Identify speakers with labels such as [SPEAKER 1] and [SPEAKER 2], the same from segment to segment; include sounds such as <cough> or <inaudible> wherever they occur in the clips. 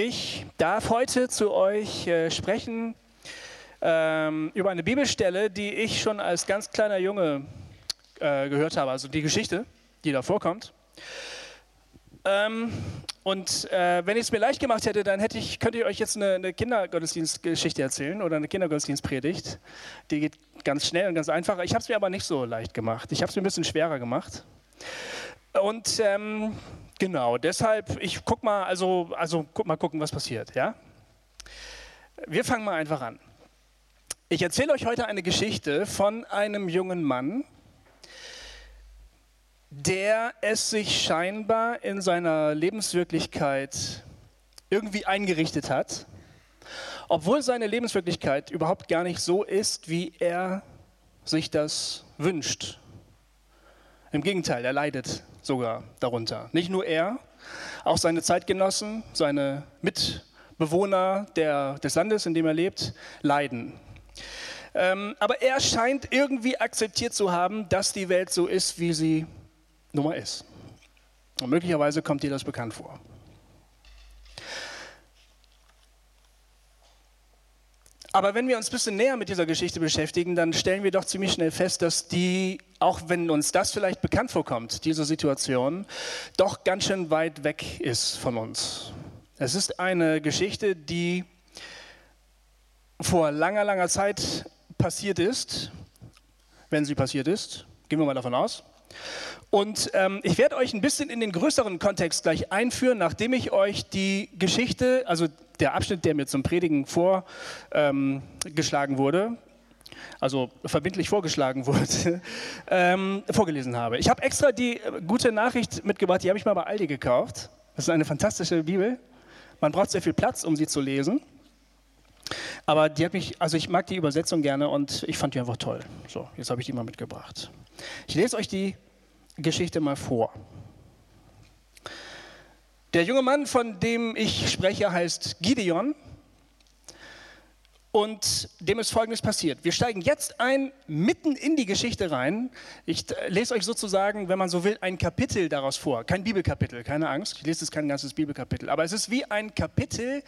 [SPEAKER 1] Ich darf heute zu euch äh, sprechen ähm, über eine Bibelstelle, die ich schon als ganz kleiner Junge äh, gehört habe, also die Geschichte, die da vorkommt. Ähm, und äh, wenn ich es mir leicht gemacht hätte, dann hätte ich, könnte ich euch jetzt eine, eine Kindergottesdienstgeschichte erzählen oder eine Kindergottesdienstpredigt. Die geht ganz schnell und ganz einfach. Ich habe es mir aber nicht so leicht gemacht. Ich habe es mir ein bisschen schwerer gemacht. Und ähm, Genau, deshalb, ich guck mal, also, also guck mal gucken, was passiert, ja? Wir fangen mal einfach an. Ich erzähle euch heute eine Geschichte von einem jungen Mann, der es sich scheinbar in seiner Lebenswirklichkeit irgendwie eingerichtet hat, obwohl seine Lebenswirklichkeit überhaupt gar nicht so ist, wie er sich das wünscht. Im Gegenteil, er leidet sogar darunter. Nicht nur er, auch seine Zeitgenossen, seine Mitbewohner der, des Landes, in dem er lebt, leiden. Ähm, aber er scheint irgendwie akzeptiert zu haben, dass die Welt so ist, wie sie nun mal ist. Und möglicherweise kommt dir das bekannt vor. Aber wenn wir uns ein bisschen näher mit dieser Geschichte beschäftigen, dann stellen wir doch ziemlich schnell fest, dass die, auch wenn uns das vielleicht bekannt vorkommt, diese Situation, doch ganz schön weit weg ist von uns. Es ist eine Geschichte, die vor langer, langer Zeit passiert ist, wenn sie passiert ist. Gehen wir mal davon aus. Und ähm, ich werde euch ein bisschen in den größeren Kontext gleich einführen, nachdem ich euch die Geschichte, also der Abschnitt, der mir zum Predigen vorgeschlagen ähm, wurde, also verbindlich vorgeschlagen <laughs> wurde, ähm, vorgelesen habe. Ich habe extra die äh, gute Nachricht mitgebracht, die habe ich mal bei Aldi gekauft. Das ist eine fantastische Bibel. Man braucht sehr viel Platz, um sie zu lesen. Aber die hat mich, also ich mag die Übersetzung gerne und ich fand die einfach toll. So, jetzt habe ich die mal mitgebracht. Ich lese euch die Geschichte mal vor. Der junge Mann, von dem ich spreche, heißt Gideon und dem ist Folgendes passiert. Wir steigen jetzt ein mitten in die Geschichte rein. Ich lese euch sozusagen, wenn man so will, ein Kapitel daraus vor. Kein Bibelkapitel, keine Angst. Ich lese jetzt kein ganzes Bibelkapitel. Aber es ist wie ein Kapitel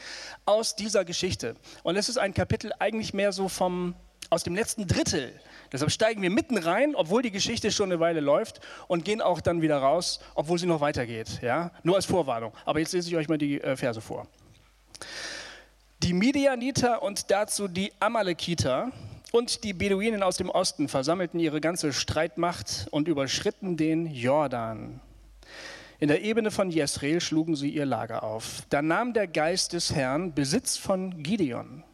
[SPEAKER 1] aus dieser Geschichte. Und es ist ein Kapitel eigentlich mehr so vom, aus dem letzten Drittel Deshalb steigen wir mitten rein, obwohl die Geschichte schon eine Weile läuft und gehen auch dann wieder raus, obwohl sie noch weitergeht. Ja? Nur als Vorwarnung. Aber jetzt lese ich euch mal die äh, Verse vor. Die Midianiter und dazu die Amalekiter und die Beduinen aus dem Osten versammelten ihre ganze Streitmacht und überschritten den Jordan. In der Ebene von Jesreel schlugen sie ihr Lager auf. Da nahm der Geist des Herrn Besitz von Gideon.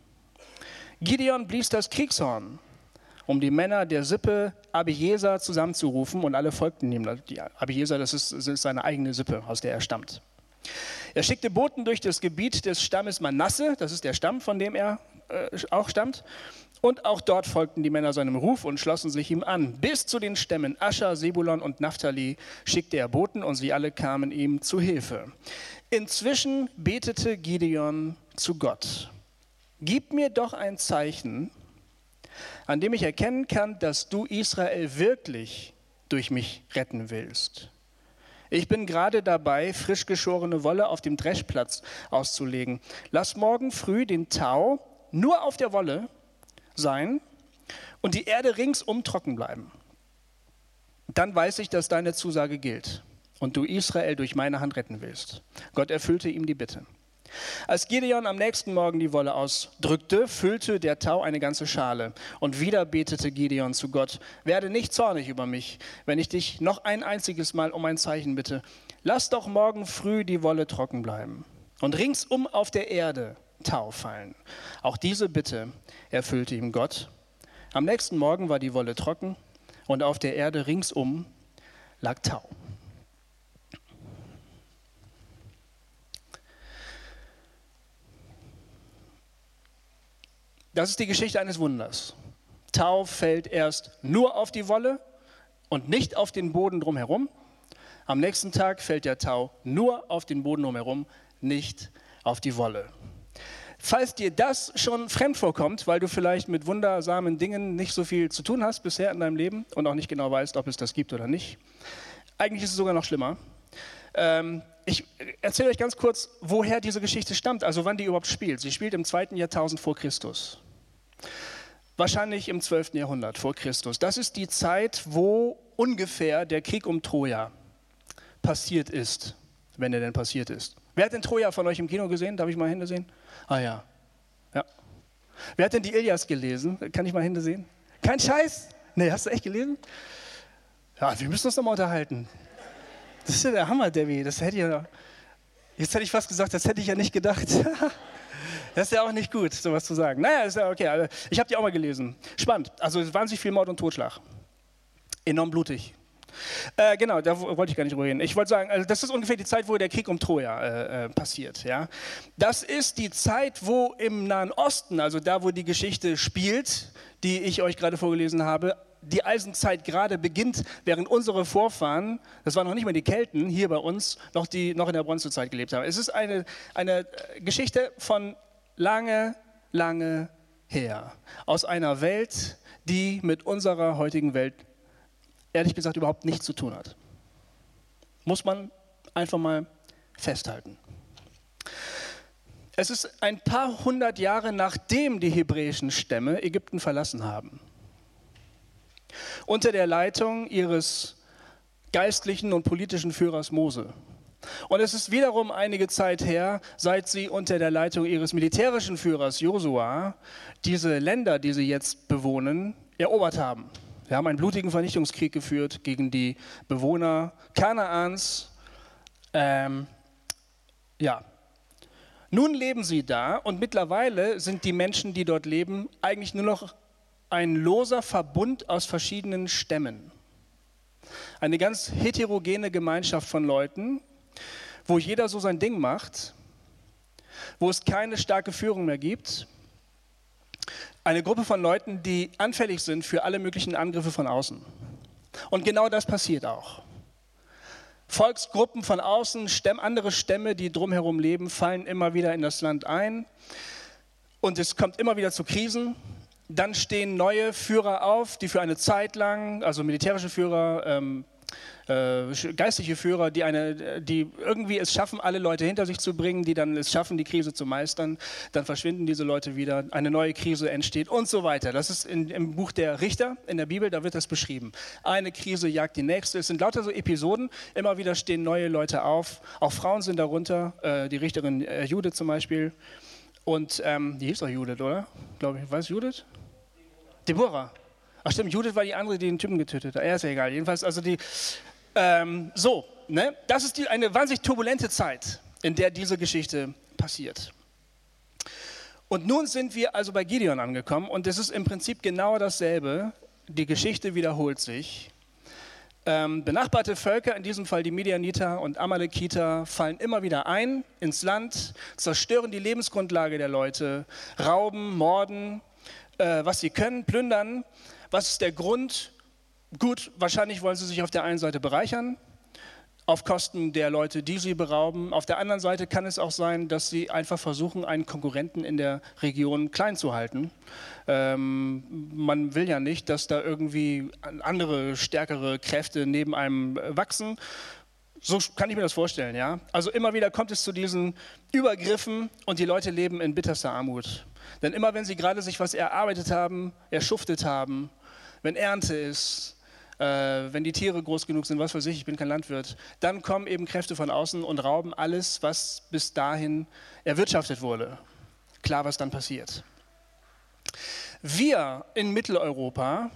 [SPEAKER 1] Gideon blies das Kriegshorn um die Männer der Sippe Abieser zusammenzurufen und alle folgten ihm. Die das ist, das ist seine eigene Sippe, aus der er stammt. Er schickte Boten durch das Gebiet des Stammes Manasse, das ist der Stamm, von dem er äh, auch stammt, und auch dort folgten die Männer seinem Ruf und schlossen sich ihm an. Bis zu den Stämmen Ascher, Sebulon und Naphtali schickte er Boten und sie alle kamen ihm zu Hilfe. Inzwischen betete Gideon zu Gott. Gib mir doch ein Zeichen, an dem ich erkennen kann, dass du Israel wirklich durch mich retten willst. Ich bin gerade dabei, frisch geschorene Wolle auf dem Dreschplatz auszulegen. Lass morgen früh den Tau nur auf der Wolle sein und die Erde ringsum trocken bleiben. Dann weiß ich, dass deine Zusage gilt und du Israel durch meine Hand retten willst. Gott erfüllte ihm die Bitte. Als Gideon am nächsten Morgen die Wolle ausdrückte, füllte der Tau eine ganze Schale. Und wieder betete Gideon zu Gott, werde nicht zornig über mich, wenn ich dich noch ein einziges Mal um ein Zeichen bitte. Lass doch morgen früh die Wolle trocken bleiben und ringsum auf der Erde Tau fallen. Auch diese Bitte erfüllte ihm Gott. Am nächsten Morgen war die Wolle trocken und auf der Erde ringsum lag Tau. Das ist die Geschichte eines Wunders. Tau fällt erst nur auf die Wolle und nicht auf den Boden drumherum. Am nächsten Tag fällt der Tau nur auf den Boden drumherum, nicht auf die Wolle. Falls dir das schon fremd vorkommt, weil du vielleicht mit wundersamen Dingen nicht so viel zu tun hast bisher in deinem Leben und auch nicht genau weißt, ob es das gibt oder nicht, eigentlich ist es sogar noch schlimmer. Ähm, ich erzähle euch ganz kurz, woher diese Geschichte stammt, also wann die überhaupt spielt. Sie spielt im zweiten Jahrtausend vor Christus. Wahrscheinlich im 12. Jahrhundert vor Christus. Das ist die Zeit, wo ungefähr der Krieg um Troja passiert ist, wenn er denn passiert ist. Wer hat denn Troja von euch im Kino gesehen? Darf ich mal Hände sehen? Ah ja. ja. Wer hat denn die Ilias gelesen? Kann ich mal Hände sehen? Kein Scheiß? Nee, hast du echt gelesen? Ja, wir müssen uns nochmal unterhalten. Das ist ja der Hammer, Debbie. Das hätte ja. Jetzt hätte ich fast gesagt, das hätte ich ja nicht gedacht. <laughs> Das ist ja auch nicht gut, sowas zu sagen. Naja, ist ja okay. Also, ich habe die auch mal gelesen. Spannend. Also wahnsinnig viel Mord und Totschlag. Enorm blutig. Äh, genau, da wollte ich gar nicht drüber reden. Ich wollte sagen, also das ist ungefähr die Zeit, wo der Krieg um Troja äh, äh, passiert. Ja? Das ist die Zeit, wo im Nahen Osten, also da, wo die Geschichte spielt, die ich euch gerade vorgelesen habe, die Eisenzeit gerade beginnt, während unsere Vorfahren, das waren noch nicht mal die Kelten, hier bei uns, noch, die, noch in der Bronzezeit gelebt haben. Es ist eine, eine Geschichte von lange, lange her. Aus einer Welt, die mit unserer heutigen Welt ehrlich gesagt überhaupt nichts zu tun hat. Muss man einfach mal festhalten. Es ist ein paar hundert Jahre nachdem die hebräischen Stämme Ägypten verlassen haben. Unter der Leitung ihres geistlichen und politischen Führers Mose. Und es ist wiederum einige Zeit her, seit sie unter der Leitung ihres militärischen Führers Josua diese Länder, die sie jetzt bewohnen, erobert haben. Wir haben einen blutigen Vernichtungskrieg geführt gegen die Bewohner Kanaans. Ähm, ja. Nun leben sie da und mittlerweile sind die Menschen, die dort leben, eigentlich nur noch ein loser Verbund aus verschiedenen Stämmen. Eine ganz heterogene Gemeinschaft von Leuten, wo jeder so sein Ding macht, wo es keine starke Führung mehr gibt eine Gruppe von Leuten, die anfällig sind für alle möglichen Angriffe von außen. Und genau das passiert auch. Volksgruppen von außen, Stämme, andere Stämme, die drumherum leben, fallen immer wieder in das Land ein. Und es kommt immer wieder zu Krisen. Dann stehen neue Führer auf, die für eine Zeit lang, also militärische Führer, ähm, äh, geistliche Führer, die, eine, die irgendwie es schaffen, alle Leute hinter sich zu bringen, die dann es schaffen, die Krise zu meistern. Dann verschwinden diese Leute wieder, eine neue Krise entsteht und so weiter. Das ist in, im Buch der Richter in der Bibel, da wird das beschrieben. Eine Krise jagt die nächste. Es sind lauter so Episoden, immer wieder stehen neue Leute auf. Auch Frauen sind darunter, äh, die Richterin äh, Judith zum Beispiel. Und ähm, die hieß doch Judith, oder? Glaube ich. Weiß Judith? Deborah. Ach stimmt, Judith war die andere, die den Typen getötet hat. Ja, ist ja egal. Jedenfalls, also die, ähm, so, ne? das ist die, eine wahnsinnig turbulente Zeit, in der diese Geschichte passiert. Und nun sind wir also bei Gideon angekommen und es ist im Prinzip genau dasselbe. Die Geschichte wiederholt sich. Ähm, benachbarte Völker, in diesem Fall die Midianiter und Amalekiter, fallen immer wieder ein ins Land, zerstören die Lebensgrundlage der Leute, rauben, morden, äh, was sie können, plündern. Was ist der Grund? Gut, wahrscheinlich wollen sie sich auf der einen Seite bereichern, auf Kosten der Leute, die sie berauben. Auf der anderen Seite kann es auch sein, dass sie einfach versuchen, einen Konkurrenten in der Region klein zu halten. Ähm, man will ja nicht, dass da irgendwie andere, stärkere Kräfte neben einem wachsen. So kann ich mir das vorstellen, ja. Also immer wieder kommt es zu diesen Übergriffen und die Leute leben in bitterster Armut. Denn immer wenn sie gerade sich was erarbeitet haben, erschuftet haben, wenn Ernte ist, äh, wenn die Tiere groß genug sind, was weiß ich, ich bin kein Landwirt, dann kommen eben Kräfte von außen und rauben alles, was bis dahin erwirtschaftet wurde. Klar, was dann passiert. Wir in Mitteleuropa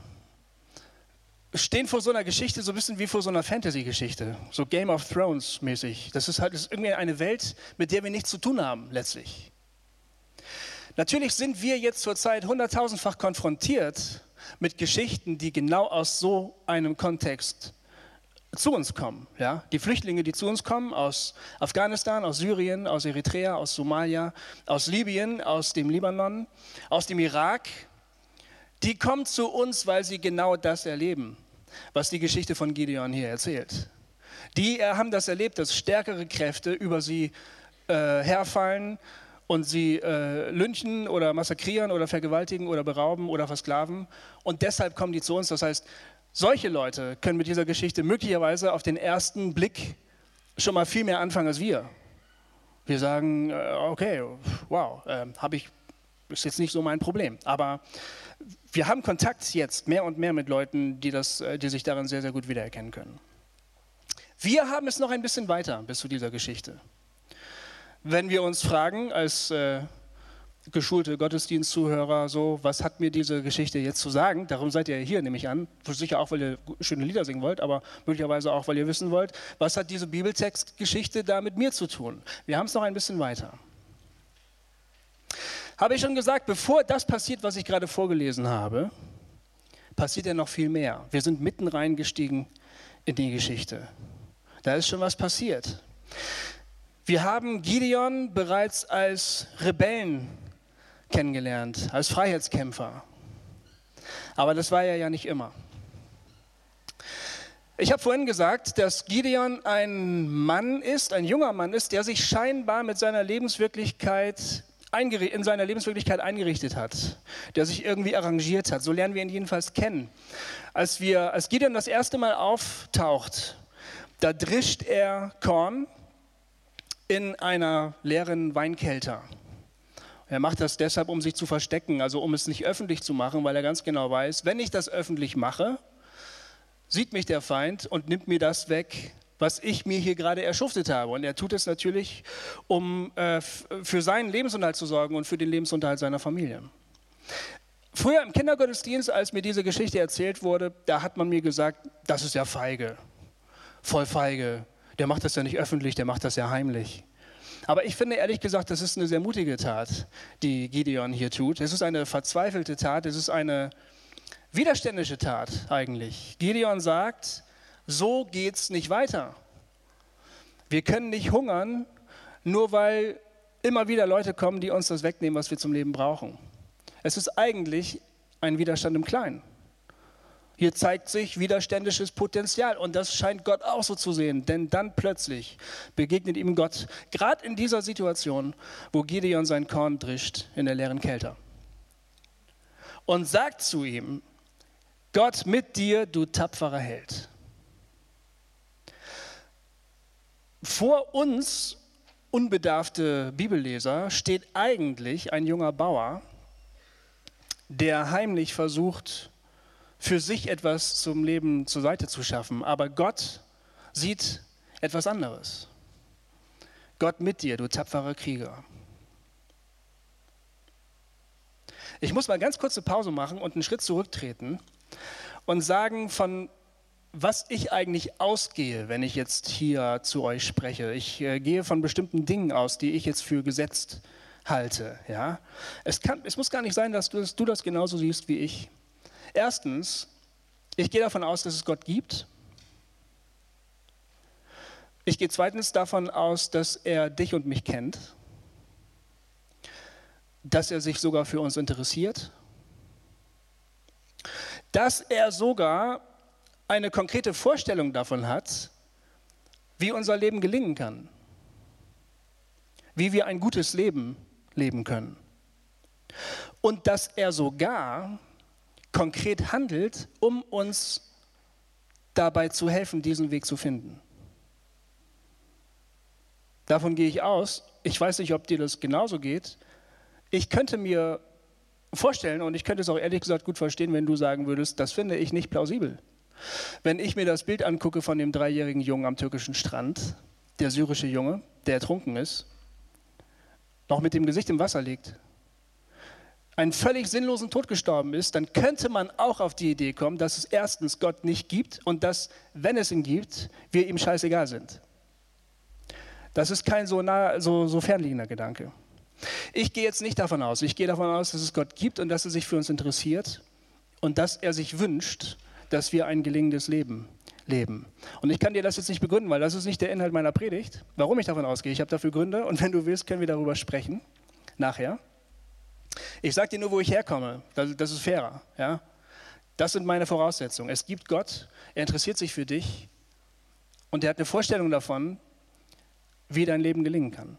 [SPEAKER 1] stehen vor so einer Geschichte so ein bisschen wie vor so einer Fantasy-Geschichte, so Game of Thrones mäßig. Das ist halt das ist irgendwie eine Welt, mit der wir nichts zu tun haben letztlich. Natürlich sind wir jetzt zurzeit hunderttausendfach konfrontiert mit Geschichten, die genau aus so einem Kontext zu uns kommen. Ja? Die Flüchtlinge, die zu uns kommen aus Afghanistan, aus Syrien, aus Eritrea, aus Somalia, aus Libyen, aus dem Libanon, aus dem Irak, die kommen zu uns, weil sie genau das erleben, was die Geschichte von Gideon hier erzählt. Die haben das erlebt, dass stärkere Kräfte über sie äh, herfallen und sie äh, lynchen oder massakrieren oder vergewaltigen oder berauben oder versklaven. Und deshalb kommen die zu uns. Das heißt, solche Leute können mit dieser Geschichte möglicherweise auf den ersten Blick schon mal viel mehr anfangen als wir. Wir sagen, äh, okay, wow, äh, habe ich, ist jetzt nicht so mein Problem. Aber wir haben Kontakt jetzt mehr und mehr mit Leuten, die, das, äh, die sich darin sehr, sehr gut wiedererkennen können. Wir haben es noch ein bisschen weiter bis zu dieser Geschichte. Wenn wir uns fragen, als äh, geschulte Gottesdienstzuhörer, so, was hat mir diese Geschichte jetzt zu sagen? Darum seid ihr hier, nehme ich an. Sicher auch, weil ihr schöne Lieder singen wollt, aber möglicherweise auch, weil ihr wissen wollt, was hat diese Bibeltextgeschichte da mit mir zu tun? Wir haben es noch ein bisschen weiter. Habe ich schon gesagt, bevor das passiert, was ich gerade vorgelesen habe, passiert ja noch viel mehr. Wir sind mitten reingestiegen in die Geschichte. Da ist schon was passiert. Wir haben Gideon bereits als Rebellen kennengelernt, als Freiheitskämpfer. Aber das war er ja nicht immer. Ich habe vorhin gesagt, dass Gideon ein Mann ist, ein junger Mann ist, der sich scheinbar mit seiner Lebenswirklichkeit in seiner Lebenswirklichkeit eingerichtet hat, der sich irgendwie arrangiert hat. So lernen wir ihn jedenfalls kennen. Als, wir, als Gideon das erste Mal auftaucht, da drischt er Korn in einer leeren Weinkelter. Er macht das deshalb, um sich zu verstecken, also um es nicht öffentlich zu machen, weil er ganz genau weiß, wenn ich das öffentlich mache, sieht mich der Feind und nimmt mir das weg, was ich mir hier gerade erschuftet habe. Und er tut es natürlich, um äh, für seinen Lebensunterhalt zu sorgen und für den Lebensunterhalt seiner Familie. Früher im Kindergottesdienst, als mir diese Geschichte erzählt wurde, da hat man mir gesagt, das ist ja feige, voll feige. Der macht das ja nicht öffentlich, der macht das ja heimlich. Aber ich finde ehrlich gesagt, das ist eine sehr mutige Tat, die Gideon hier tut. Es ist eine verzweifelte Tat, es ist eine widerständische Tat eigentlich. Gideon sagt, so geht es nicht weiter. Wir können nicht hungern, nur weil immer wieder Leute kommen, die uns das wegnehmen, was wir zum Leben brauchen. Es ist eigentlich ein Widerstand im Kleinen. Hier zeigt sich widerständisches Potenzial und das scheint Gott auch so zu sehen, denn dann plötzlich begegnet ihm Gott, gerade in dieser Situation, wo Gideon sein Korn drischt in der leeren Kälte. Und sagt zu ihm, Gott mit dir, du tapferer Held. Vor uns unbedarfte Bibelleser steht eigentlich ein junger Bauer, der heimlich versucht, für sich etwas zum Leben zur Seite zu schaffen. Aber Gott sieht etwas anderes. Gott mit dir, du tapferer Krieger. Ich muss mal ganz kurze Pause machen und einen Schritt zurücktreten und sagen, von was ich eigentlich ausgehe, wenn ich jetzt hier zu euch spreche. Ich äh, gehe von bestimmten Dingen aus, die ich jetzt für gesetzt halte. Ja? Es, kann, es muss gar nicht sein, dass du, dass du das genauso siehst wie ich. Erstens, ich gehe davon aus, dass es Gott gibt. Ich gehe zweitens davon aus, dass er dich und mich kennt, dass er sich sogar für uns interessiert, dass er sogar eine konkrete Vorstellung davon hat, wie unser Leben gelingen kann, wie wir ein gutes Leben leben können und dass er sogar konkret handelt, um uns dabei zu helfen, diesen Weg zu finden. Davon gehe ich aus. Ich weiß nicht, ob dir das genauso geht. Ich könnte mir vorstellen, und ich könnte es auch ehrlich gesagt gut verstehen, wenn du sagen würdest, das finde ich nicht plausibel. Wenn ich mir das Bild angucke von dem dreijährigen Jungen am türkischen Strand, der syrische Junge, der ertrunken ist, noch mit dem Gesicht im Wasser liegt, einen völlig sinnlosen Tod gestorben ist, dann könnte man auch auf die Idee kommen, dass es erstens Gott nicht gibt und dass, wenn es ihn gibt, wir ihm scheißegal sind. Das ist kein so, nah, so, so fernliegender Gedanke. Ich gehe jetzt nicht davon aus. Ich gehe davon aus, dass es Gott gibt und dass er sich für uns interessiert und dass er sich wünscht, dass wir ein gelingendes Leben leben. Und ich kann dir das jetzt nicht begründen, weil das ist nicht der Inhalt meiner Predigt, warum ich davon ausgehe. Ich habe dafür Gründe und wenn du willst, können wir darüber sprechen nachher. Ich sage dir nur, wo ich herkomme. Das, das ist fairer. Ja? Das sind meine Voraussetzungen. Es gibt Gott, er interessiert sich für dich und er hat eine Vorstellung davon, wie dein Leben gelingen kann.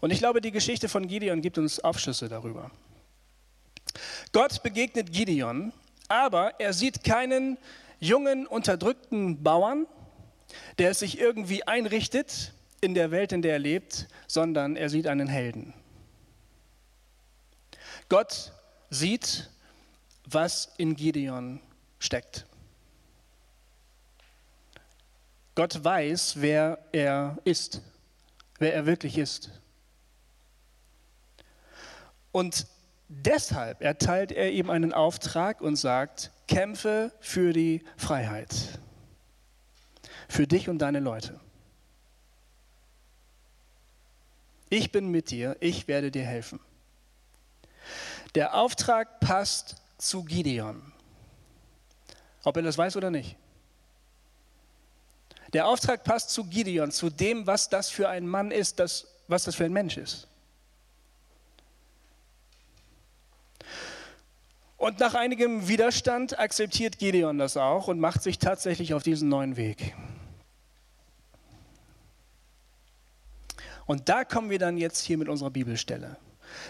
[SPEAKER 1] Und ich glaube, die Geschichte von Gideon gibt uns Aufschlüsse darüber. Gott begegnet Gideon, aber er sieht keinen jungen, unterdrückten Bauern, der es sich irgendwie einrichtet in der Welt, in der er lebt, sondern er sieht einen Helden. Gott sieht, was in Gideon steckt. Gott weiß, wer er ist, wer er wirklich ist. Und deshalb erteilt er ihm einen Auftrag und sagt, kämpfe für die Freiheit, für dich und deine Leute. Ich bin mit dir, ich werde dir helfen. Der Auftrag passt zu Gideon, ob er das weiß oder nicht. Der Auftrag passt zu Gideon, zu dem, was das für ein Mann ist, das, was das für ein Mensch ist. Und nach einigem Widerstand akzeptiert Gideon das auch und macht sich tatsächlich auf diesen neuen Weg. Und da kommen wir dann jetzt hier mit unserer Bibelstelle.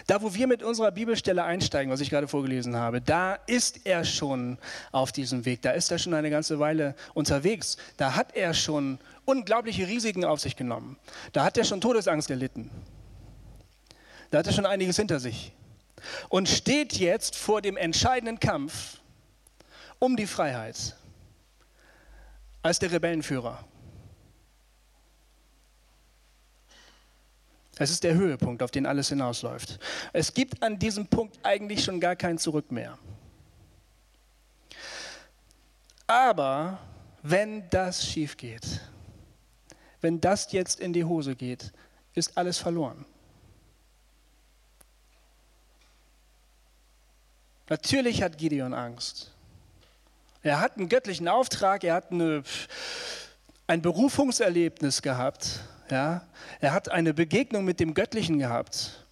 [SPEAKER 1] Da, wo wir mit unserer Bibelstelle einsteigen, was ich gerade vorgelesen habe, da ist er schon auf diesem Weg. Da ist er schon eine ganze Weile unterwegs. Da hat er schon unglaubliche Risiken auf sich genommen. Da hat er schon Todesangst erlitten. Da hat er schon einiges hinter sich. Und steht jetzt vor dem entscheidenden Kampf um die Freiheit als der Rebellenführer. Es ist der Höhepunkt, auf den alles hinausläuft. Es gibt an diesem Punkt eigentlich schon gar kein Zurück mehr. Aber wenn das schief geht, wenn das jetzt in die Hose geht, ist alles verloren. Natürlich hat Gideon Angst. Er hat einen göttlichen Auftrag, er hat eine, ein Berufungserlebnis gehabt. Ja? Er hat eine Begegnung mit dem Göttlichen gehabt.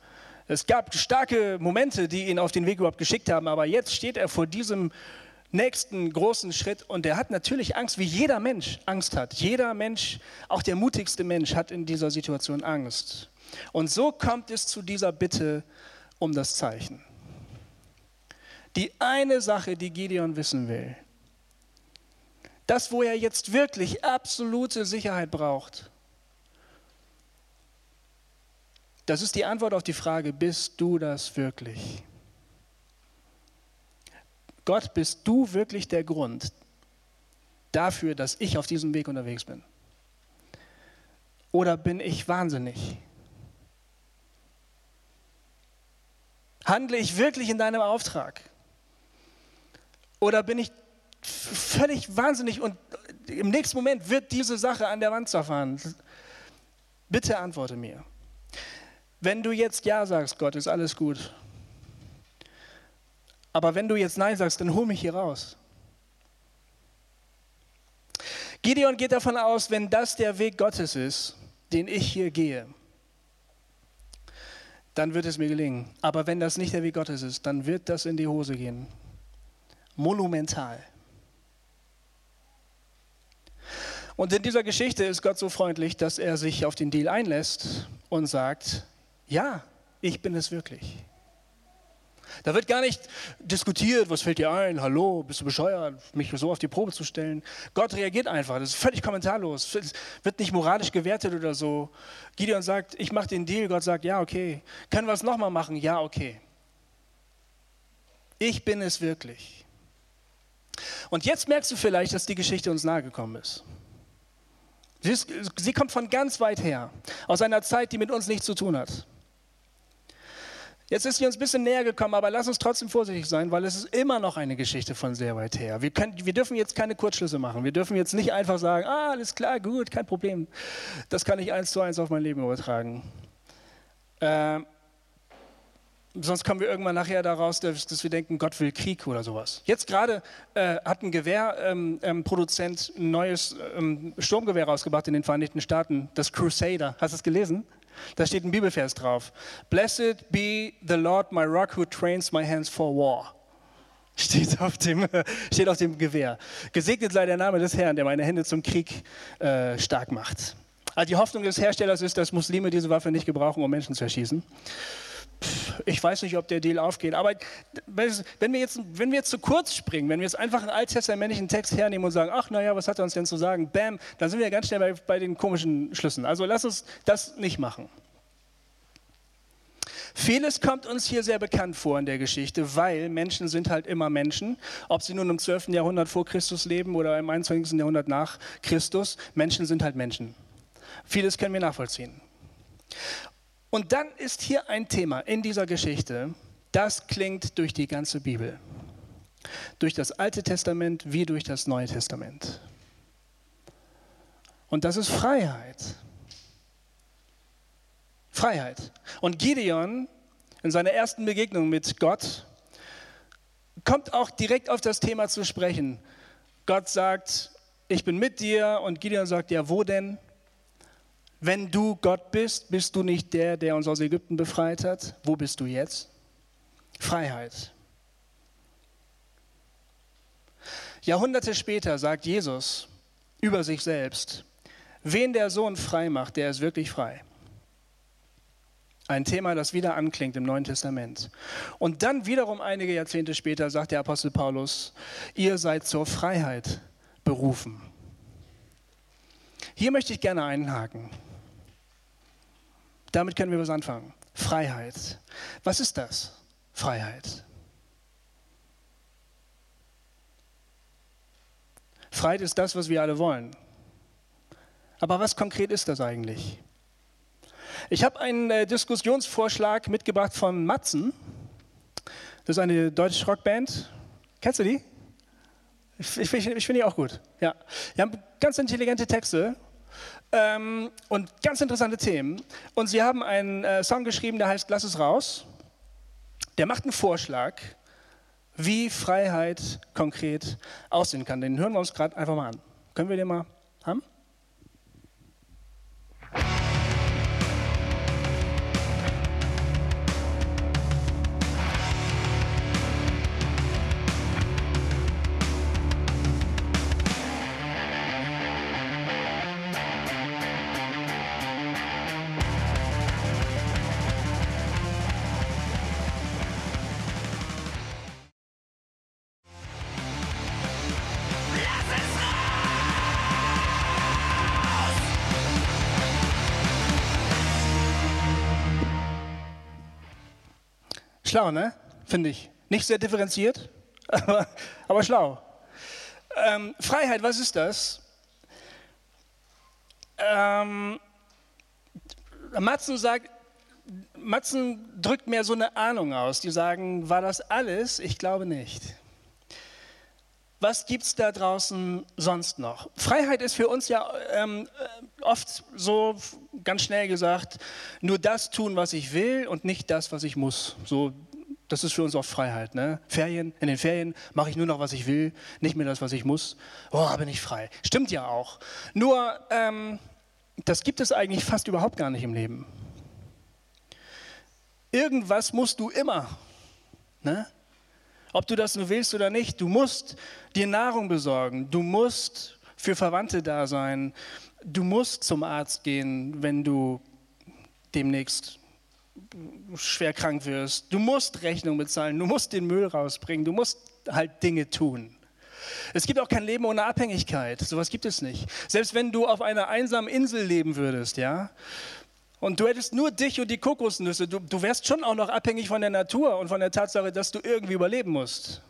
[SPEAKER 1] Es gab starke Momente, die ihn auf den Weg überhaupt geschickt haben, aber jetzt steht er vor diesem nächsten großen Schritt und er hat natürlich Angst, wie jeder Mensch Angst hat. Jeder Mensch, auch der mutigste Mensch, hat in dieser Situation Angst. Und so kommt es zu dieser Bitte um das Zeichen. Die eine Sache, die Gideon wissen will, das, wo er jetzt wirklich absolute Sicherheit braucht, Das ist die Antwort auf die Frage, bist du das wirklich? Gott, bist du wirklich der Grund dafür, dass ich auf diesem Weg unterwegs bin? Oder bin ich wahnsinnig? Handle ich wirklich in deinem Auftrag? Oder bin ich völlig wahnsinnig und im nächsten Moment wird diese Sache an der Wand zerfahren? Bitte antworte mir. Wenn du jetzt Ja sagst, Gott, ist alles gut. Aber wenn du jetzt Nein sagst, dann hol mich hier raus. Gideon geht davon aus, wenn das der Weg Gottes ist, den ich hier gehe, dann wird es mir gelingen. Aber wenn das nicht der Weg Gottes ist, dann wird das in die Hose gehen. Monumental. Und in dieser Geschichte ist Gott so freundlich, dass er sich auf den Deal einlässt und sagt, ja, ich bin es wirklich. Da wird gar nicht diskutiert, was fällt dir ein, hallo, bist du bescheuert, mich so auf die Probe zu stellen. Gott reagiert einfach, das ist völlig kommentarlos, es wird nicht moralisch gewertet oder so. Gideon sagt, ich mache den Deal, Gott sagt, ja, okay. Können wir es nochmal machen? Ja, okay. Ich bin es wirklich. Und jetzt merkst du vielleicht, dass die Geschichte uns nahegekommen ist. Sie, ist, sie kommt von ganz weit her, aus einer Zeit, die mit uns nichts zu tun hat. Jetzt ist sie uns ein bisschen näher gekommen, aber lass uns trotzdem vorsichtig sein, weil es ist immer noch eine Geschichte von sehr weit her. Wir, können, wir dürfen jetzt keine Kurzschlüsse machen. Wir dürfen jetzt nicht einfach sagen, ah, alles klar, gut, kein Problem. Das kann ich eins zu eins auf mein Leben übertragen. Äh, sonst kommen wir irgendwann nachher daraus, dass, dass, wir denken, Gott will Krieg oder sowas. Jetzt gerade äh, hat ein Gewehrproduzent ähm, ähm, ein neues ähm, Sturmgewehr rausgebracht in den Vereinigten Staaten, das Crusader. Hast du es gelesen? Da steht ein Bibelvers drauf. Blessed be the Lord my rock who trains my hands for war. Steht auf dem, <laughs> steht auf dem Gewehr. Gesegnet sei der Name des Herrn, der meine Hände zum Krieg äh, stark macht. Also die Hoffnung des Herstellers ist, dass Muslime diese Waffe nicht gebrauchen, um Menschen zu erschießen. Ich weiß nicht, ob der Deal aufgeht. Aber wenn wir, jetzt, wenn wir jetzt zu kurz springen, wenn wir jetzt einfach einen alttestamentlichen Text hernehmen und sagen, ach naja, was hat er uns denn zu sagen, bam, dann sind wir ganz schnell bei, bei den komischen Schlüssen. Also lass uns das nicht machen. Vieles kommt uns hier sehr bekannt vor in der Geschichte, weil Menschen sind halt immer Menschen. Ob sie nun im 12. Jahrhundert vor Christus leben oder im 21. Jahrhundert nach Christus, Menschen sind halt Menschen. Vieles können wir nachvollziehen. Und dann ist hier ein Thema in dieser Geschichte, das klingt durch die ganze Bibel. Durch das Alte Testament wie durch das Neue Testament. Und das ist Freiheit. Freiheit. Und Gideon in seiner ersten Begegnung mit Gott kommt auch direkt auf das Thema zu sprechen. Gott sagt, ich bin mit dir und Gideon sagt, ja, wo denn? Wenn du Gott bist, bist du nicht der, der uns aus Ägypten befreit hat? Wo bist du jetzt? Freiheit. Jahrhunderte später sagt Jesus über sich selbst, wen der Sohn frei macht, der ist wirklich frei. Ein Thema, das wieder anklingt im Neuen Testament. Und dann wiederum einige Jahrzehnte später sagt der Apostel Paulus, ihr seid zur Freiheit berufen. Hier möchte ich gerne einhaken. Damit können wir was anfangen. Freiheit. Was ist das? Freiheit. Freiheit ist das, was wir alle wollen. Aber was konkret ist das eigentlich? Ich habe einen äh, Diskussionsvorschlag mitgebracht von Matzen. Das ist eine deutsche Rockband. Kennst du die? Ich, ich, ich finde die auch gut. Ja. Die haben ganz intelligente Texte ähm, und ganz interessante Themen. Und sie haben einen äh, Song geschrieben, der heißt Lass es raus. Der macht einen Vorschlag, wie Freiheit konkret aussehen kann. Den hören wir uns gerade einfach mal an. Können wir den mal haben? Schlau, ne? Finde ich. Nicht sehr differenziert, <laughs> aber, aber schlau. Ähm, Freiheit, was ist das? Ähm, Matzen sagt, Matzen drückt mehr so eine Ahnung aus. Die sagen, war das alles? Ich glaube nicht. Was gibt es da draußen sonst noch? Freiheit ist für uns ja ähm, oft so ganz schnell gesagt, nur das tun, was ich will und nicht das, was ich muss. So, das ist für uns oft Freiheit. Ne? Ferien, in den Ferien mache ich nur noch, was ich will, nicht mehr das, was ich muss. Oh, bin ich frei. Stimmt ja auch. Nur, ähm, das gibt es eigentlich fast überhaupt gar nicht im Leben. Irgendwas musst du immer. Ne? Ob du das nur willst oder nicht, du musst dir Nahrung besorgen, du musst für Verwandte da sein, du musst zum Arzt gehen, wenn du demnächst schwer krank wirst, du musst Rechnung bezahlen, du musst den Müll rausbringen, du musst halt Dinge tun. Es gibt auch kein Leben ohne Abhängigkeit, sowas gibt es nicht. Selbst wenn du auf einer einsamen Insel leben würdest, ja, und du hättest nur dich und die Kokosnüsse. Du, du wärst schon auch noch abhängig von der Natur und von der Tatsache, dass du irgendwie überleben musst.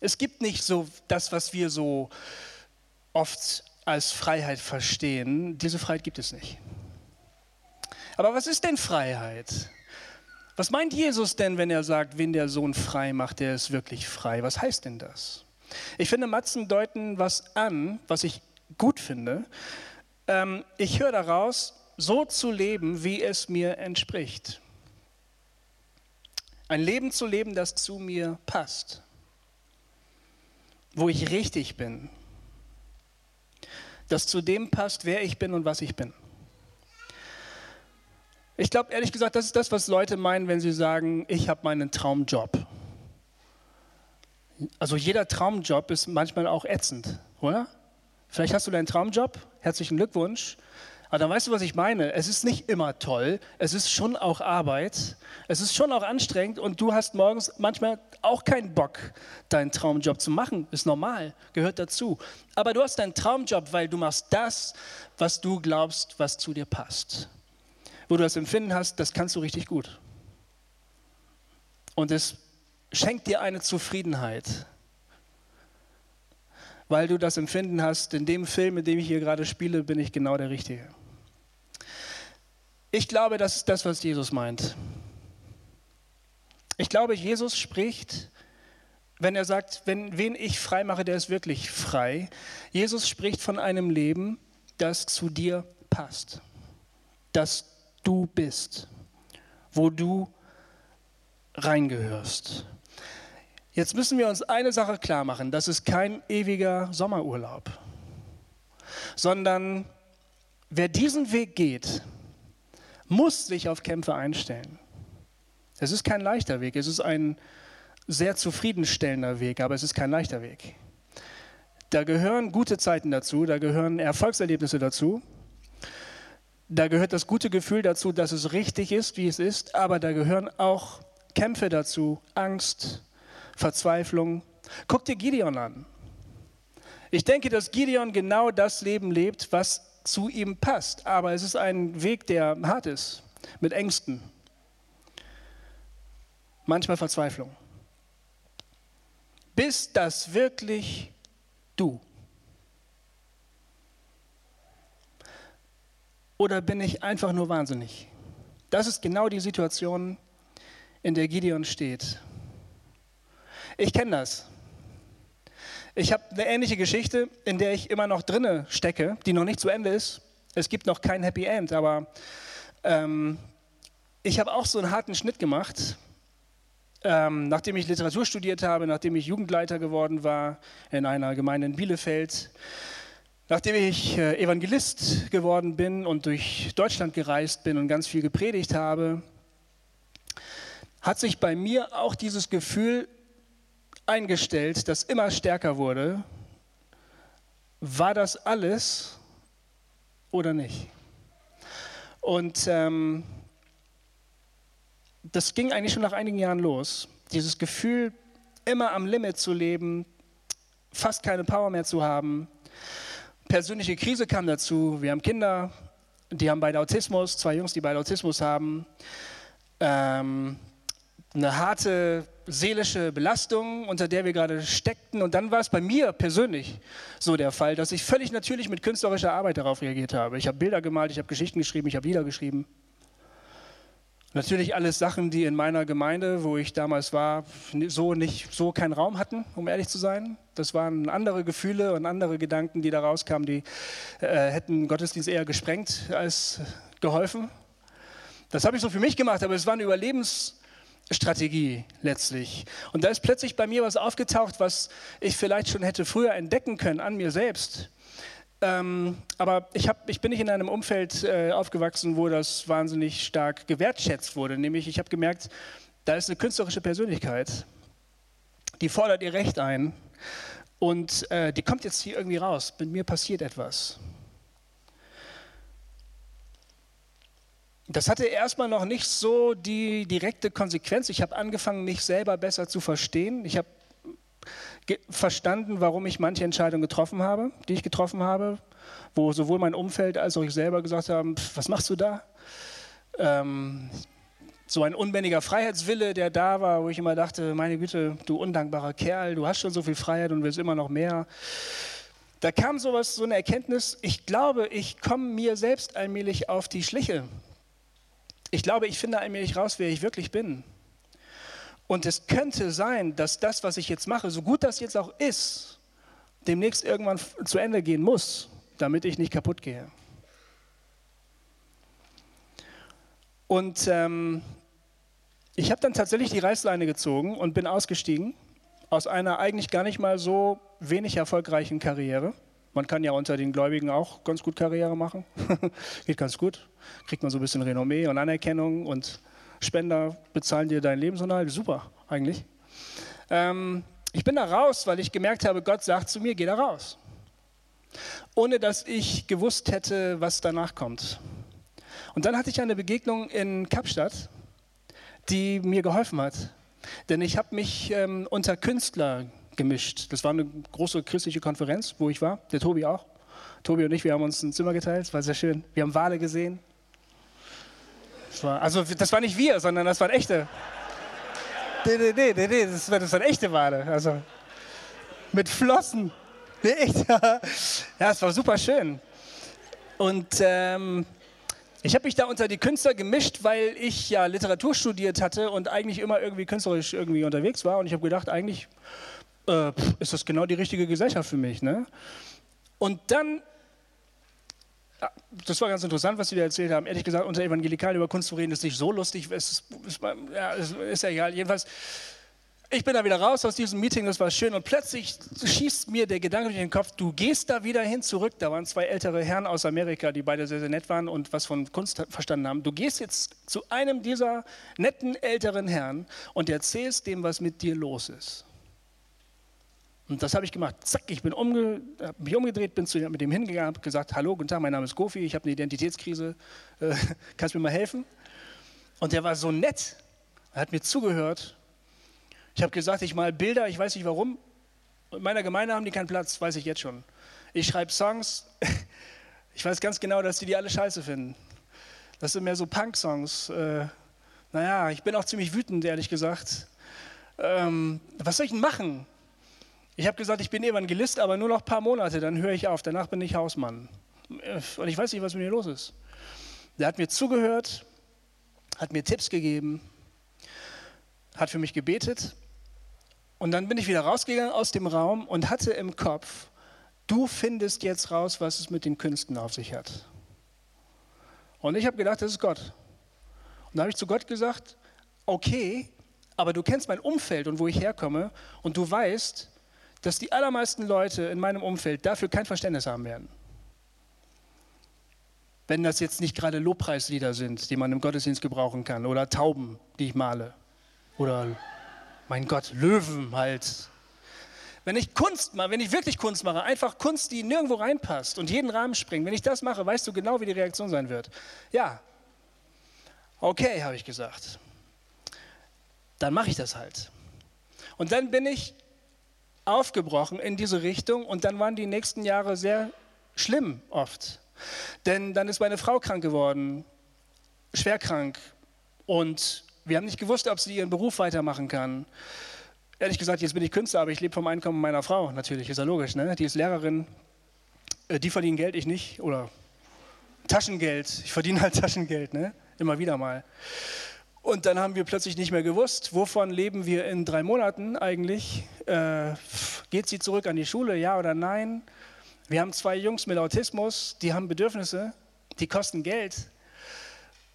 [SPEAKER 1] Es gibt nicht so das, was wir so oft als Freiheit verstehen. Diese Freiheit gibt es nicht. Aber was ist denn Freiheit? Was meint Jesus denn, wenn er sagt, wen der Sohn frei macht, der ist wirklich frei? Was heißt denn das? Ich finde, Matzen deuten was an, was ich gut finde. Ähm, ich höre daraus, so zu leben, wie es mir entspricht. Ein Leben zu leben, das zu mir passt, wo ich richtig bin, das zu dem passt, wer ich bin und was ich bin. Ich glaube ehrlich gesagt, das ist das, was Leute meinen, wenn sie sagen, ich habe meinen Traumjob. Also jeder Traumjob ist manchmal auch ätzend, oder? Vielleicht hast du deinen Traumjob, herzlichen Glückwunsch. Aber dann weißt du, was ich meine. Es ist nicht immer toll. Es ist schon auch Arbeit. Es ist schon auch anstrengend. Und du hast morgens manchmal auch keinen Bock, deinen Traumjob zu machen. Ist normal, gehört dazu. Aber du hast deinen Traumjob, weil du machst das, was du glaubst, was zu dir passt. Wo du das Empfinden hast, das kannst du richtig gut. Und es schenkt dir eine Zufriedenheit weil du das Empfinden hast, in dem Film, in dem ich hier gerade spiele, bin ich genau der Richtige. Ich glaube, das ist das, was Jesus meint. Ich glaube, Jesus spricht, wenn er sagt, wenn, wen ich frei mache, der ist wirklich frei. Jesus spricht von einem Leben, das zu dir passt, das du bist, wo du reingehörst. Jetzt müssen wir uns eine Sache klar machen, das ist kein ewiger Sommerurlaub, sondern wer diesen Weg geht, muss sich auf Kämpfe einstellen. Es ist kein leichter Weg, es ist ein sehr zufriedenstellender Weg, aber es ist kein leichter Weg. Da gehören gute Zeiten dazu, da gehören Erfolgserlebnisse dazu, da gehört das gute Gefühl dazu, dass es richtig ist, wie es ist, aber da gehören auch Kämpfe dazu, Angst, Verzweiflung. Guck dir Gideon an. Ich denke, dass Gideon genau das Leben lebt, was zu ihm passt. Aber es ist ein Weg, der hart ist, mit Ängsten. Manchmal Verzweiflung. Bist das wirklich du? Oder bin ich einfach nur wahnsinnig? Das ist genau die Situation, in der Gideon steht. Ich kenne das. Ich habe eine ähnliche Geschichte, in der ich immer noch drinne stecke, die noch nicht zu Ende ist. Es gibt noch kein Happy End, aber ähm, ich habe auch so einen harten Schnitt gemacht. Ähm, nachdem ich Literatur studiert habe, nachdem ich Jugendleiter geworden war in einer Gemeinde in Bielefeld, nachdem ich äh, Evangelist geworden bin und durch Deutschland gereist bin und ganz viel gepredigt habe, hat sich bei mir auch dieses Gefühl eingestellt, das immer stärker wurde. War das alles oder nicht? Und ähm, das ging eigentlich schon nach einigen Jahren los. Dieses Gefühl, immer am Limit zu leben, fast keine Power mehr zu haben. Persönliche Krise kam dazu. Wir haben Kinder, die haben beide Autismus, zwei Jungs, die beide Autismus haben. Ähm, eine harte seelische Belastung, unter der wir gerade steckten. Und dann war es bei mir persönlich so der Fall, dass ich völlig natürlich mit künstlerischer Arbeit darauf reagiert habe. Ich habe Bilder gemalt, ich habe Geschichten geschrieben, ich habe Lieder geschrieben. Natürlich alles Sachen, die in meiner Gemeinde, wo ich damals war, so nicht so keinen Raum hatten, um ehrlich zu sein. Das waren andere Gefühle und andere Gedanken, die da rauskamen, die äh, hätten Gottesdienst eher gesprengt als geholfen. Das habe ich so für mich gemacht, aber es war eine Überlebens Strategie letztlich. Und da ist plötzlich bei mir was aufgetaucht, was ich vielleicht schon hätte früher entdecken können an mir selbst. Ähm, aber ich, hab, ich bin nicht in einem Umfeld äh, aufgewachsen, wo das wahnsinnig stark gewertschätzt wurde. Nämlich, ich habe gemerkt, da ist eine künstlerische Persönlichkeit, die fordert ihr Recht ein und äh, die kommt jetzt hier irgendwie raus. Mit mir passiert etwas. Das hatte erstmal noch nicht so die direkte Konsequenz. Ich habe angefangen, mich selber besser zu verstehen. Ich habe verstanden, warum ich manche Entscheidungen getroffen habe, die ich getroffen habe, wo sowohl mein Umfeld als auch ich selber gesagt haben, pff, was machst du da? Ähm, so ein unbändiger Freiheitswille, der da war, wo ich immer dachte, meine Güte, du undankbarer Kerl, du hast schon so viel Freiheit und willst immer noch mehr. Da kam sowas, so eine Erkenntnis, ich glaube, ich komme mir selbst allmählich auf die Schliche ich glaube, ich finde allmählich raus, wer ich wirklich bin. Und es könnte sein, dass das, was ich jetzt mache, so gut das jetzt auch ist, demnächst irgendwann zu Ende gehen muss, damit ich nicht kaputt gehe. Und ähm, ich habe dann tatsächlich die Reißleine gezogen und bin ausgestiegen aus einer eigentlich gar nicht mal so wenig erfolgreichen Karriere. Man kann ja unter den Gläubigen auch ganz gut Karriere machen. <laughs> Geht ganz gut. Kriegt man so ein bisschen Renommee und Anerkennung und Spender bezahlen dir deinen Lebensunterhalt. Super, eigentlich. Ähm, ich bin da raus, weil ich gemerkt habe, Gott sagt zu mir, geh da raus. ohne dass ich gewusst hätte, was danach kommt. Und dann hatte ich eine Begegnung in Kapstadt, die mir geholfen hat. Denn ich habe mich ähm, unter Künstler gemischt. Das war eine große christliche Konferenz, wo ich war, der Tobi auch. Tobi und ich, wir haben uns ein Zimmer geteilt, es war sehr schön. Wir haben Wale gesehen. Das war, also das war nicht wir, sondern das waren echte. Nee, nee, nee, nee, das, war, das waren echte Wale. Also mit Flossen. Nee, echt. <laughs> ja, es war super schön. Und ähm, ich habe mich da unter die Künstler gemischt, weil ich ja Literatur studiert hatte und eigentlich immer irgendwie künstlerisch irgendwie unterwegs war. Und ich habe gedacht, eigentlich äh, ist das genau die richtige Gesellschaft für mich. Ne? Und dann, das war ganz interessant, was Sie da erzählt haben. Ehrlich gesagt, unter Evangelikalen über Kunst zu reden, ist nicht so lustig. Es ist, ist, ja, ist ja egal. Jedenfalls, ich bin da wieder raus aus diesem Meeting, das war schön. Und plötzlich schießt mir der Gedanke durch den Kopf, du gehst da wieder hin zurück. Da waren zwei ältere Herren aus Amerika, die beide sehr, sehr nett waren und was von Kunst verstanden haben. Du gehst jetzt zu einem dieser netten älteren Herren und erzählst dem, was mit dir los ist. Und das habe ich gemacht. Zack, ich bin umge mich umgedreht, bin zu, mit dem hingegangen, habe gesagt, hallo, guten Tag, mein Name ist Gofi, ich habe eine Identitätskrise, äh, <laughs> kannst du mir mal helfen? Und der war so nett, er hat mir zugehört. Ich habe gesagt, ich mal Bilder, ich weiß nicht warum. In meiner Gemeinde haben die keinen Platz, weiß ich jetzt schon. Ich schreibe Songs, <laughs> ich weiß ganz genau, dass die die alle scheiße finden. Das sind mehr so Punk-Songs. Äh, naja, ich bin auch ziemlich wütend, ehrlich gesagt. Ähm, was soll ich denn machen? Ich habe gesagt, ich bin Evangelist, aber nur noch ein paar Monate, dann höre ich auf. Danach bin ich Hausmann. Und ich weiß nicht, was mit mir los ist. Der hat mir zugehört, hat mir Tipps gegeben, hat für mich gebetet. Und dann bin ich wieder rausgegangen aus dem Raum und hatte im Kopf, du findest jetzt raus, was es mit den Künsten auf sich hat. Und ich habe gedacht, das ist Gott. Und da habe ich zu Gott gesagt, okay, aber du kennst mein Umfeld und wo ich herkomme und du weißt, dass die allermeisten Leute in meinem Umfeld dafür kein Verständnis haben werden. Wenn das jetzt nicht gerade Lobpreislieder sind, die man im Gottesdienst gebrauchen kann, oder Tauben, die ich male, oder mein Gott, Löwen halt. Wenn ich Kunst mache, wenn ich wirklich Kunst mache, einfach Kunst, die nirgendwo reinpasst und jeden Rahmen springt, wenn ich das mache, weißt du genau, wie die Reaktion sein wird. Ja, okay, habe ich gesagt. Dann mache ich das halt. Und dann bin ich aufgebrochen in diese Richtung und dann waren die nächsten Jahre sehr schlimm oft. Denn dann ist meine Frau krank geworden, schwer krank und wir haben nicht gewusst, ob sie ihren Beruf weitermachen kann. Ehrlich gesagt, jetzt bin ich Künstler, aber ich lebe vom Einkommen meiner Frau, natürlich, ist ja logisch. Ne? Die ist Lehrerin, äh, die verdienen Geld, ich nicht. Oder Taschengeld, ich verdiene halt <laughs> Taschengeld, ne? immer wieder mal. Und dann haben wir plötzlich nicht mehr gewusst, wovon leben wir in drei Monaten eigentlich? Äh, geht sie zurück an die Schule, ja oder nein? Wir haben zwei Jungs mit Autismus, die haben Bedürfnisse, die kosten Geld.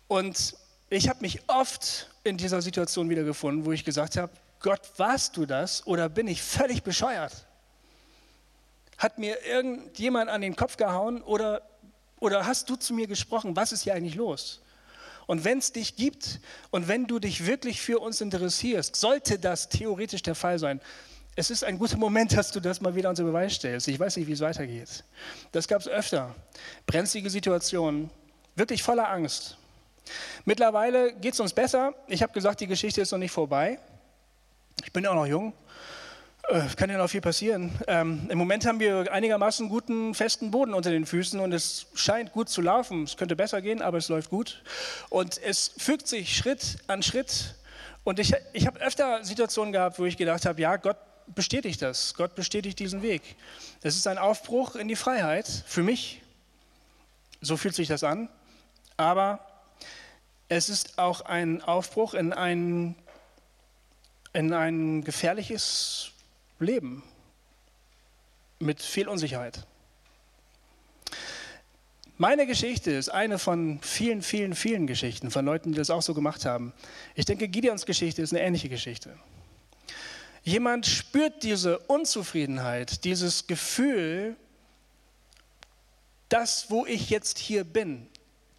[SPEAKER 1] Und ich habe mich oft in dieser Situation wiedergefunden, wo ich gesagt habe, Gott, warst du das oder bin ich völlig bescheuert? Hat mir irgendjemand an den Kopf gehauen oder, oder hast du zu mir gesprochen, was ist hier eigentlich los? Und wenn es dich gibt und wenn du dich wirklich für uns interessierst, sollte das theoretisch der Fall sein. Es ist ein guter Moment, dass du das mal wieder unter Beweis stellst. Ich weiß nicht, wie es weitergeht. Das gab es öfter. Brenzlige Situationen, wirklich voller Angst. Mittlerweile geht es uns besser. Ich habe gesagt, die Geschichte ist noch nicht vorbei. Ich bin auch noch jung. Äh, kann ja noch viel passieren. Ähm, Im Moment haben wir einigermaßen guten, festen Boden unter den Füßen und es scheint gut zu laufen. Es könnte besser gehen, aber es läuft gut. Und es fügt sich Schritt an Schritt. Und ich, ich habe öfter Situationen gehabt, wo ich gedacht habe, ja, Gott bestätigt das. Gott bestätigt diesen Weg. Das ist ein Aufbruch in die Freiheit für mich. So fühlt sich das an. Aber es ist auch ein Aufbruch in ein, in ein gefährliches leben mit viel Unsicherheit. Meine Geschichte ist eine von vielen, vielen, vielen Geschichten von Leuten, die das auch so gemacht haben. Ich denke, Gideons Geschichte ist eine ähnliche Geschichte. Jemand spürt diese Unzufriedenheit, dieses Gefühl, das, wo ich jetzt hier bin,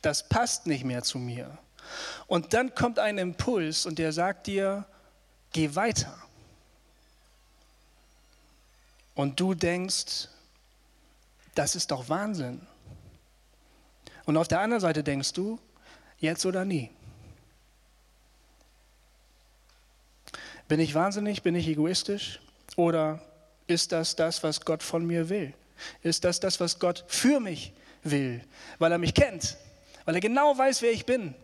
[SPEAKER 1] das passt nicht mehr zu mir. Und dann kommt ein Impuls und der sagt dir, geh weiter. Und du denkst, Das ist doch Wahnsinn. Und auf der anderen Seite denkst du, jetzt oder nie. Bin ich wahnsinnig? Bin ich egoistisch? Oder ist das das, was Gott von mir will? Ist das das, was Gott für mich will? Weil er mich kennt, weil er genau weiß, wer ich bin,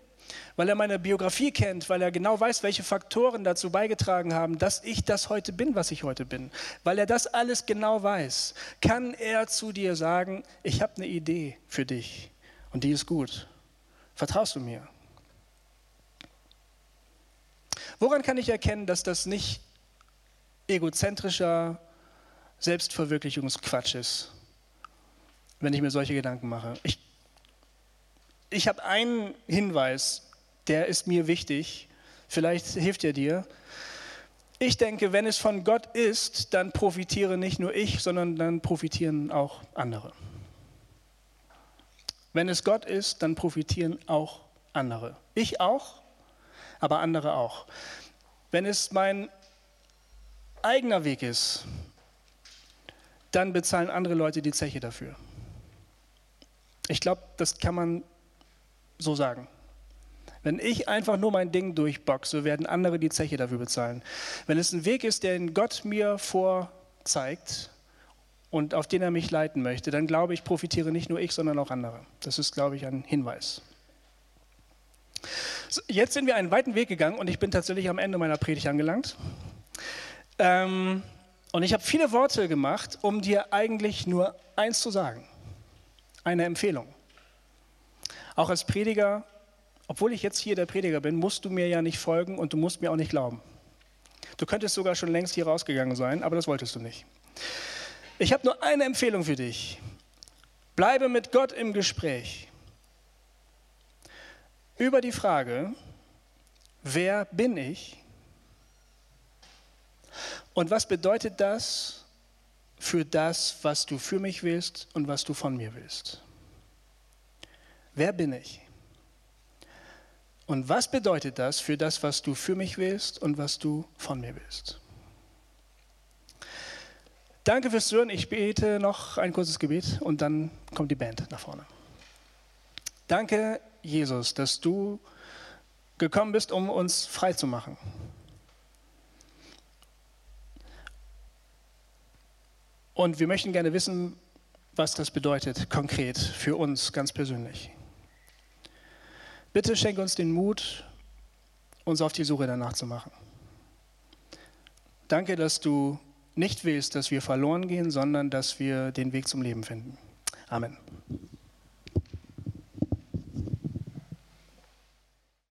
[SPEAKER 1] weil er meine Biografie kennt, weil er genau weiß, welche Faktoren dazu beigetragen haben, dass ich das heute bin, was ich heute bin. Weil er das alles genau weiß, kann er zu dir sagen, ich habe eine Idee für dich und die ist gut. Vertraust du mir? Woran kann ich erkennen, dass das nicht egozentrischer Selbstverwirklichungsquatsch ist, wenn ich mir solche Gedanken mache? Ich, ich habe einen Hinweis, der ist mir wichtig. Vielleicht hilft er dir. Ich denke, wenn es von Gott ist, dann profitiere nicht nur ich, sondern dann profitieren auch andere. Wenn es Gott ist, dann profitieren auch andere. Ich auch, aber andere auch. Wenn es mein eigener Weg ist, dann bezahlen andere Leute die Zeche dafür. Ich glaube, das kann man so sagen. Wenn ich einfach nur mein Ding durchboxe, werden andere die Zeche dafür bezahlen. Wenn es ein Weg ist, den Gott mir vorzeigt und auf den er mich leiten möchte, dann glaube ich, profitiere nicht nur ich, sondern auch andere. Das ist, glaube ich, ein Hinweis. Jetzt sind wir einen weiten Weg gegangen und ich bin tatsächlich am Ende meiner Predigt angelangt. Ähm, und ich habe viele Worte gemacht, um dir eigentlich nur eins zu sagen. Eine Empfehlung. Auch als Prediger, obwohl ich jetzt hier der Prediger bin, musst du mir ja nicht folgen und du musst mir auch nicht glauben. Du könntest sogar schon längst hier rausgegangen sein, aber das wolltest du nicht. Ich habe nur eine Empfehlung für dich. Bleibe mit Gott im Gespräch über die Frage, wer bin ich und was bedeutet das für das, was du für mich willst und was du von mir willst. Wer bin ich? Und was bedeutet das für das, was du für mich willst und was du von mir willst? Danke fürs Hören. Ich bete noch ein kurzes Gebet und dann kommt die Band nach vorne. Danke, Jesus, dass du gekommen bist, um uns frei zu machen. Und wir möchten gerne wissen, was das bedeutet konkret für uns ganz persönlich. Bitte schenke uns den Mut, uns auf die Suche danach zu machen. Danke, dass du nicht willst, dass wir verloren gehen, sondern dass wir den Weg zum Leben finden. Amen.